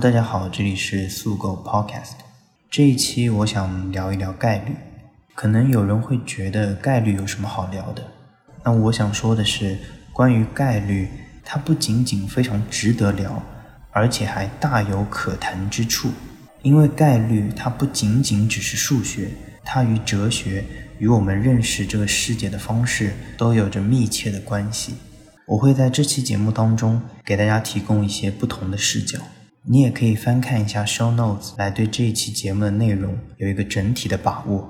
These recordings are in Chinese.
大家好，这里是速购 Podcast。这一期我想聊一聊概率。可能有人会觉得概率有什么好聊的？那我想说的是，关于概率，它不仅仅非常值得聊，而且还大有可谈之处。因为概率它不仅仅只是数学，它与哲学、与我们认识这个世界的方式都有着密切的关系。我会在这期节目当中给大家提供一些不同的视角。你也可以翻看一下 show notes 来对这一期节目的内容有一个整体的把握。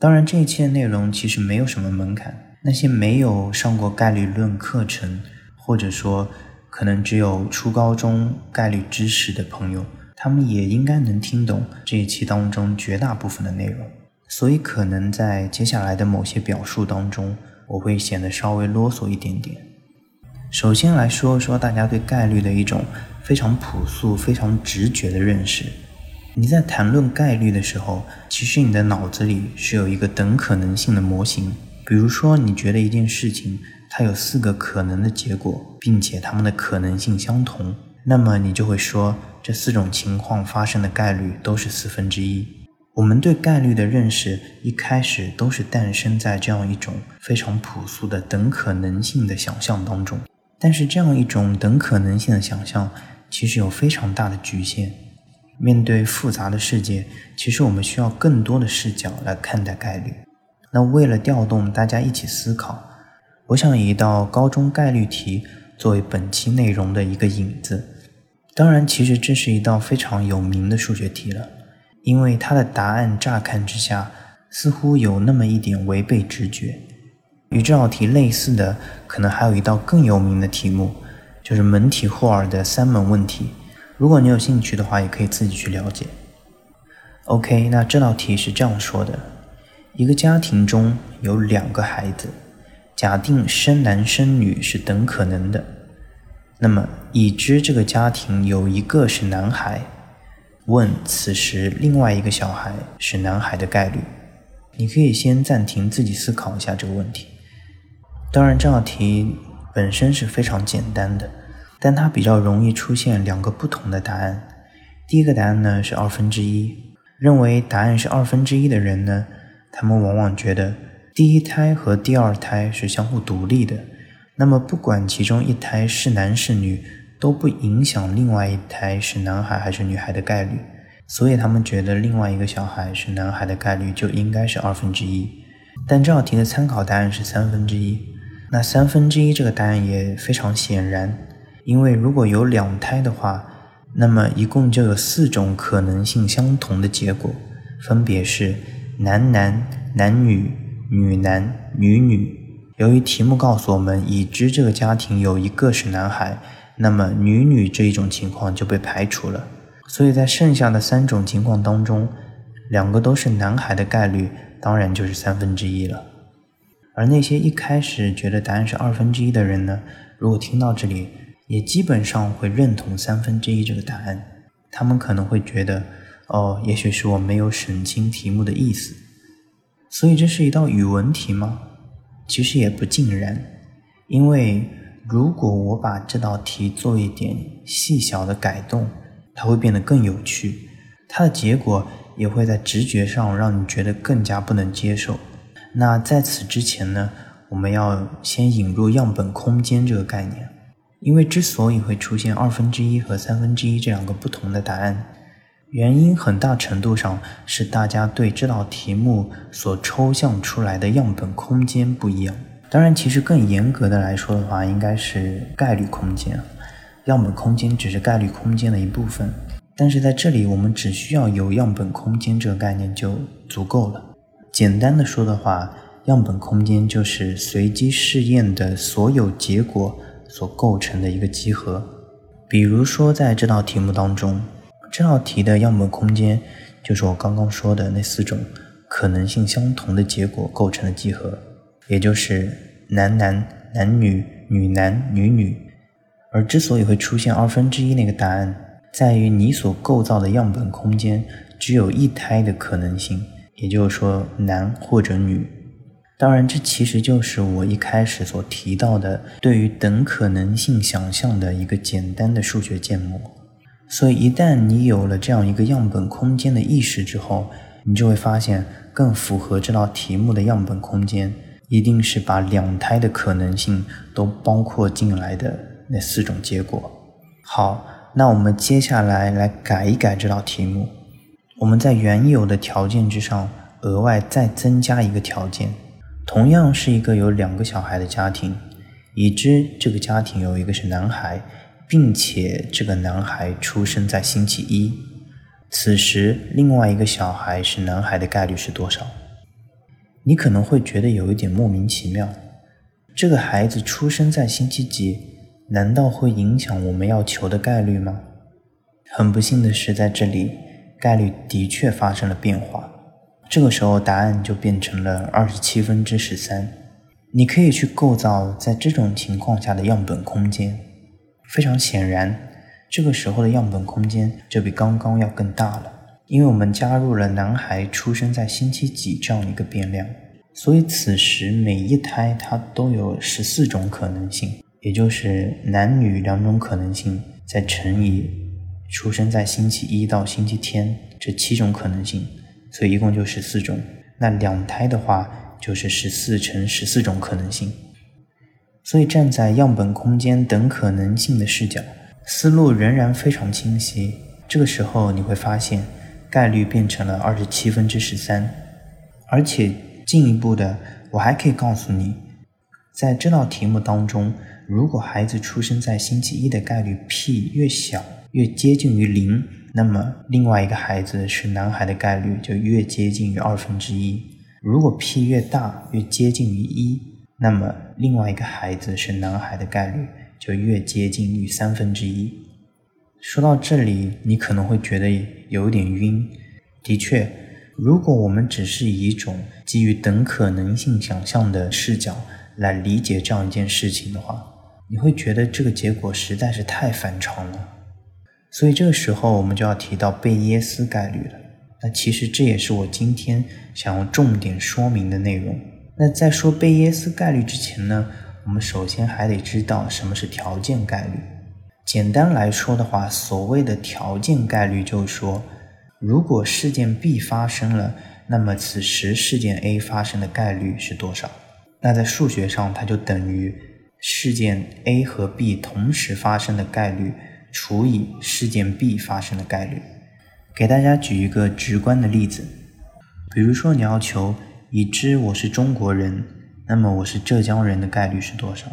当然，这一期的内容其实没有什么门槛，那些没有上过概率论课程，或者说可能只有初高中概率知识的朋友，他们也应该能听懂这一期当中绝大部分的内容。所以，可能在接下来的某些表述当中，我会显得稍微啰嗦一点点。首先来说说大家对概率的一种。非常朴素、非常直觉的认识。你在谈论概率的时候，其实你的脑子里是有一个等可能性的模型。比如说，你觉得一件事情它有四个可能的结果，并且它们的可能性相同，那么你就会说这四种情况发生的概率都是四分之一。我们对概率的认识一开始都是诞生在这样一种非常朴素的等可能性的想象当中。但是，这样一种等可能性的想象。其实有非常大的局限。面对复杂的世界，其实我们需要更多的视角来看待概率。那为了调动大家一起思考，我想以一道高中概率题作为本期内容的一个引子。当然，其实这是一道非常有名的数学题了，因为它的答案乍看之下似乎有那么一点违背直觉。与这道题类似的，可能还有一道更有名的题目。就是门体霍尔的三门问题，如果你有兴趣的话，也可以自己去了解。OK，那这道题是这样说的：一个家庭中有两个孩子，假定生男生女是等可能的，那么已知这个家庭有一个是男孩，问此时另外一个小孩是男孩的概率。你可以先暂停，自己思考一下这个问题。当然，这道题。本身是非常简单的，但它比较容易出现两个不同的答案。第一个答案呢是二分之一，认为答案是二分之一的人呢，他们往往觉得第一胎和第二胎是相互独立的，那么不管其中一胎是男是女，都不影响另外一胎是男孩还是女孩的概率，所以他们觉得另外一个小孩是男孩的概率就应该是二分之一。但这道题的参考答案是三分之一。那三分之一这个答案也非常显然，因为如果有两胎的话，那么一共就有四种可能性相同的结果，分别是男男、男女、女男、女女。由于题目告诉我们已知这个家庭有一个是男孩，那么女女这一种情况就被排除了，所以在剩下的三种情况当中，两个都是男孩的概率当然就是三分之一了。而那些一开始觉得答案是二分之一的人呢？如果听到这里，也基本上会认同三分之一这个答案。他们可能会觉得，哦，也许是我没有审清题目的意思。所以这是一道语文题吗？其实也不尽然，因为如果我把这道题做一点细小的改动，它会变得更有趣，它的结果也会在直觉上让你觉得更加不能接受。那在此之前呢，我们要先引入样本空间这个概念，因为之所以会出现二分之一和三分之一这两个不同的答案，原因很大程度上是大家对这道题目所抽象出来的样本空间不一样。当然，其实更严格的来说的话，应该是概率空间，样本空间只是概率空间的一部分。但是在这里，我们只需要有样本空间这个概念就足够了。简单的说的话，样本空间就是随机试验的所有结果所构成的一个集合。比如说，在这道题目当中，这道题的样本空间就是我刚刚说的那四种可能性相同的结果构成的集合，也就是男男、男女、女男、女女。而之所以会出现二分之一那个答案，在于你所构造的样本空间只有一胎的可能性。也就是说，男或者女，当然，这其实就是我一开始所提到的对于等可能性想象的一个简单的数学建模。所以一旦你有了这样一个样本空间的意识之后，你就会发现更符合这道题目的样本空间，一定是把两胎的可能性都包括进来的那四种结果。好，那我们接下来来改一改这道题目，我们在原有的条件之上额外再增加一个条件，同样是一个有两个小孩的家庭，已知这个家庭有一个是男孩，并且这个男孩出生在星期一。此时，另外一个小孩是男孩的概率是多少？你可能会觉得有一点莫名其妙。这个孩子出生在星期几？难道会影响我们要求的概率吗？很不幸的是，在这里，概率的确发生了变化。这个时候，答案就变成了二十七分之十三。你可以去构造在这种情况下的样本空间。非常显然。这个时候的样本空间就比刚刚要更大了，因为我们加入了男孩出生在星期几这样一个变量，所以此时每一胎它都有十四种可能性，也就是男女两种可能性，再乘以出生在星期一到星期天这七种可能性，所以一共就十四种。那两胎的话就是十四乘十四种可能性，所以站在样本空间等可能性的视角。思路仍然非常清晰。这个时候你会发现，概率变成了二十七分之十三。而且进一步的，我还可以告诉你，在这道题目当中，如果孩子出生在星期一的概率 p 越小，越接近于零，那么另外一个孩子是男孩的概率就越接近于二分之一。如果 p 越大，越接近于一，那么另外一个孩子是男孩的概率。就越接近于三分之一。说到这里，你可能会觉得有点晕。的确，如果我们只是以一种基于等可能性想象的视角来理解这样一件事情的话，你会觉得这个结果实在是太反常了。所以这个时候，我们就要提到贝耶斯概率了。那其实这也是我今天想要重点说明的内容。那在说贝耶斯概率之前呢？我们首先还得知道什么是条件概率。简单来说的话，所谓的条件概率就是说，如果事件 B 发生了，那么此时事件 A 发生的概率是多少？那在数学上，它就等于事件 A 和 B 同时发生的概率除以事件 B 发生的概率。给大家举一个直观的例子，比如说你要求已知我是中国人。那么我是浙江人的概率是多少？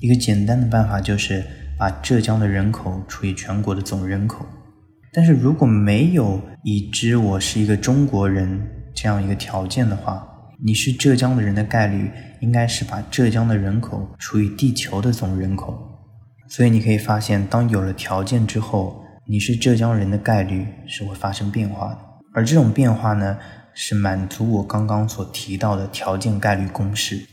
一个简单的办法就是把浙江的人口除以全国的总人口。但是如果没有已知我是一个中国人这样一个条件的话，你是浙江的人的概率应该是把浙江的人口除以地球的总人口。所以你可以发现，当有了条件之后，你是浙江人的概率是会发生变化的。而这种变化呢？是满足我刚刚所提到的条件概率公式。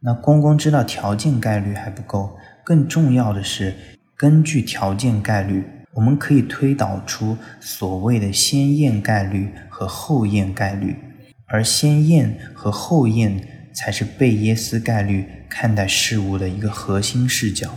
那光光知道条件概率还不够，更重要的是，根据条件概率，我们可以推导出所谓的先验概率和后验概率。而先验和后验才是贝耶斯概率看待事物的一个核心视角。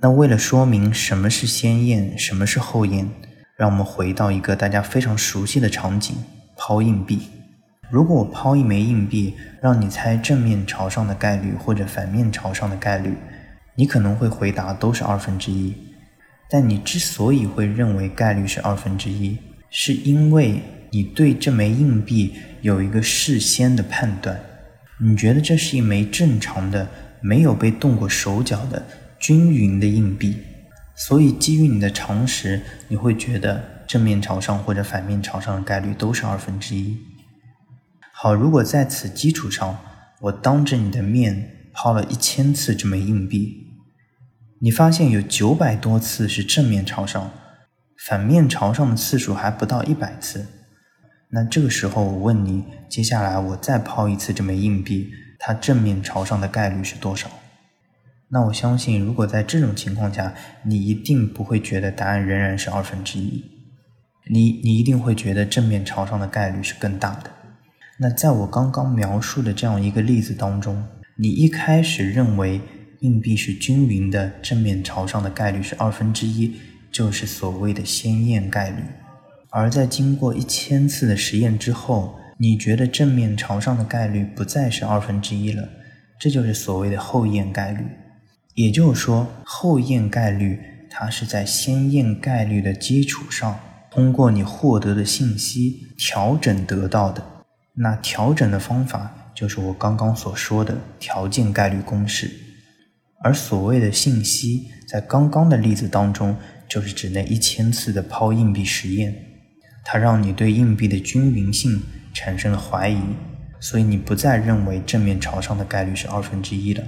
那为了说明什么是先验，什么是后验，让我们回到一个大家非常熟悉的场景。抛硬币，如果我抛一枚硬币，让你猜正面朝上的概率或者反面朝上的概率，你可能会回答都是二分之一。但你之所以会认为概率是二分之一，是因为你对这枚硬币有一个事先的判断，你觉得这是一枚正常的、没有被动过手脚的均匀的硬币，所以基于你的常识，你会觉得。正面朝上或者反面朝上的概率都是二分之一。好，如果在此基础上，我当着你的面抛了一千次这枚硬币，你发现有九百多次是正面朝上，反面朝上的次数还不到一百次。那这个时候我问你，接下来我再抛一次这枚硬币，它正面朝上的概率是多少？那我相信，如果在这种情况下，你一定不会觉得答案仍然是二分之一。你你一定会觉得正面朝上的概率是更大的。那在我刚刚描述的这样一个例子当中，你一开始认为硬币是均匀的，正面朝上的概率是二分之一，就是所谓的先验概率。而在经过一千次的实验之后，你觉得正面朝上的概率不再是二分之一了，这就是所谓的后验概率。也就是说，后验概率它是在先验概率的基础上，通过你获得的信息调整得到的。那调整的方法就是我刚刚所说的条件概率公式。而所谓的信息，在刚刚的例子当中，就是指那一千次的抛硬币实验，它让你对硬币的均匀性产生了怀疑，所以你不再认为正面朝上的概率是二分之一了。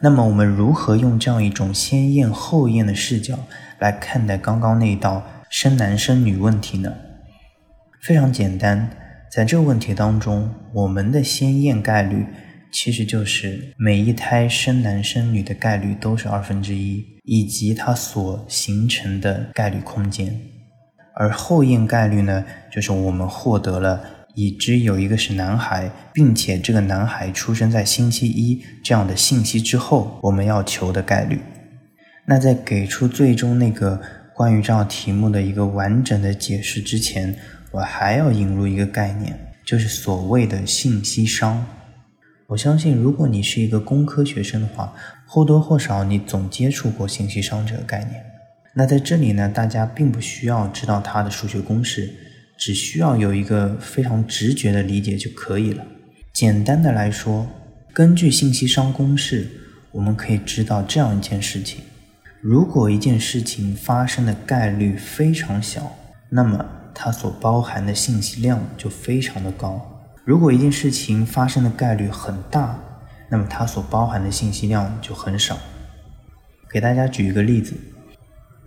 那么我们如何用这样一种先验后验的视角来看待刚刚那道生男生女问题呢？非常简单，在这个问题当中，我们的先验概率其实就是每一胎生男生女的概率都是二分之一，以及它所形成的概率空间。而后验概率呢，就是我们获得了。已知有一个是男孩，并且这个男孩出生在星期一这样的信息之后，我们要求的概率。那在给出最终那个关于这道题目的一个完整的解释之前，我还要引入一个概念，就是所谓的信息商。我相信，如果你是一个工科学生的话，或多或少你总接触过信息商这个概念。那在这里呢，大家并不需要知道它的数学公式。只需要有一个非常直觉的理解就可以了。简单的来说，根据信息商公式，我们可以知道这样一件事情：如果一件事情发生的概率非常小，那么它所包含的信息量就非常的高；如果一件事情发生的概率很大，那么它所包含的信息量就很少。给大家举一个例子，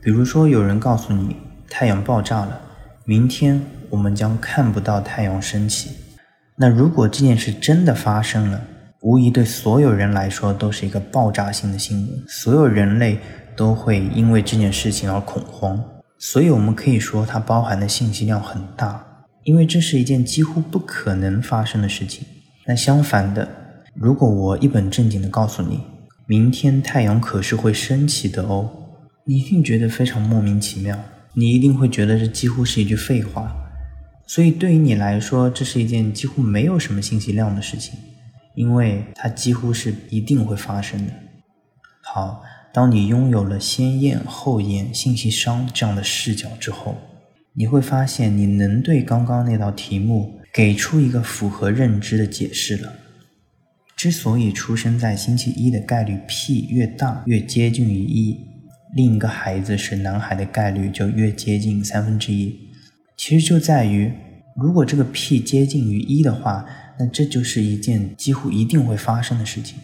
比如说有人告诉你太阳爆炸了，明天。我们将看不到太阳升起。那如果这件事真的发生了，无疑对所有人来说都是一个爆炸性的新闻，所有人类都会因为这件事情而恐慌。所以，我们可以说它包含的信息量很大，因为这是一件几乎不可能发生的事情。那相反的，如果我一本正经的告诉你，明天太阳可是会升起的哦，你一定觉得非常莫名其妙，你一定会觉得这几乎是一句废话。所以对于你来说，这是一件几乎没有什么信息量的事情，因为它几乎是一定会发生的。好，当你拥有了先验后验信息商这样的视角之后，你会发现你能对刚刚那道题目给出一个符合认知的解释了。之所以出生在星期一的概率 p 越大，越接近于一，另一个孩子是男孩的概率就越接近三分之一。其实就在于，如果这个 p 接近于一的话，那这就是一件几乎一定会发生的事情。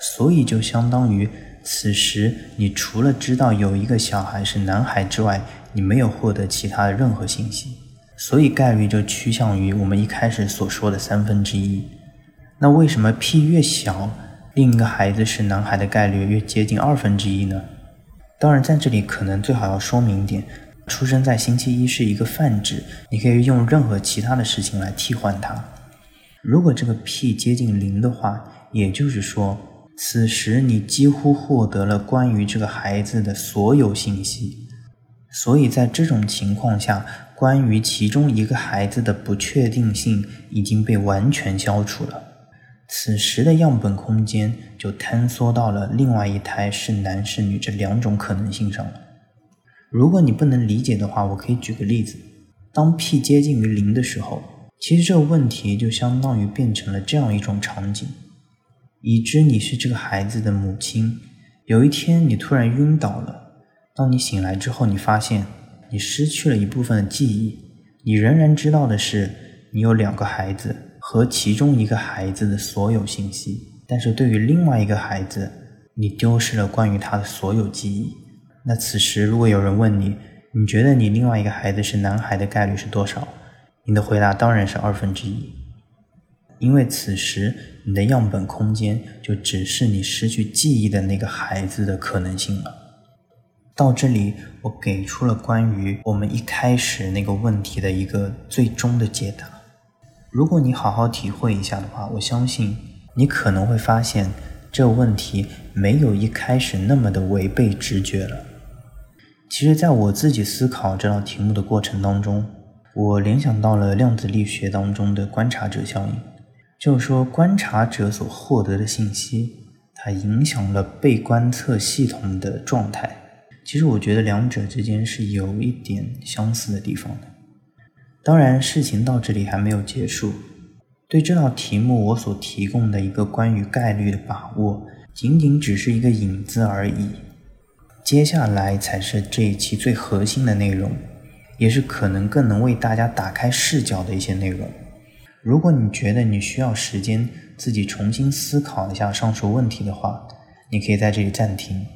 所以就相当于，此时你除了知道有一个小孩是男孩之外，你没有获得其他的任何信息。所以概率就趋向于我们一开始所说的三分之一。那为什么 p 越小，另一个孩子是男孩的概率越接近二分之一呢？当然，在这里可能最好要说明一点。出生在星期一是一个泛指，你可以用任何其他的事情来替换它。如果这个 p 接近零的话，也就是说，此时你几乎获得了关于这个孩子的所有信息。所以在这种情况下，关于其中一个孩子的不确定性已经被完全消除了。此时的样本空间就坍缩到了另外一胎是男是女这两种可能性上了。如果你不能理解的话，我可以举个例子：当 p 接近于零的时候，其实这个问题就相当于变成了这样一种场景：已知你是这个孩子的母亲，有一天你突然晕倒了。当你醒来之后，你发现你失去了一部分的记忆，你仍然知道的是你有两个孩子和其中一个孩子的所有信息，但是对于另外一个孩子，你丢失了关于他的所有记忆。那此时，如果有人问你，你觉得你另外一个孩子是男孩的概率是多少？你的回答当然是二分之一，因为此时你的样本空间就只是你失去记忆的那个孩子的可能性了。到这里，我给出了关于我们一开始那个问题的一个最终的解答。如果你好好体会一下的话，我相信你可能会发现这个问题没有一开始那么的违背直觉了。其实，在我自己思考这道题目的过程当中，我联想到了量子力学当中的观察者效应，就是说，观察者所获得的信息，它影响了被观测系统的状态。其实，我觉得两者之间是有一点相似的地方的。当然，事情到这里还没有结束。对这道题目，我所提供的一个关于概率的把握，仅仅只是一个引子而已。接下来才是这一期最核心的内容。也是可能更能为大家打开视角的一些内容。如果你觉得你需要时间自己重新思考一下上述问题的话，你可以在这里暂停，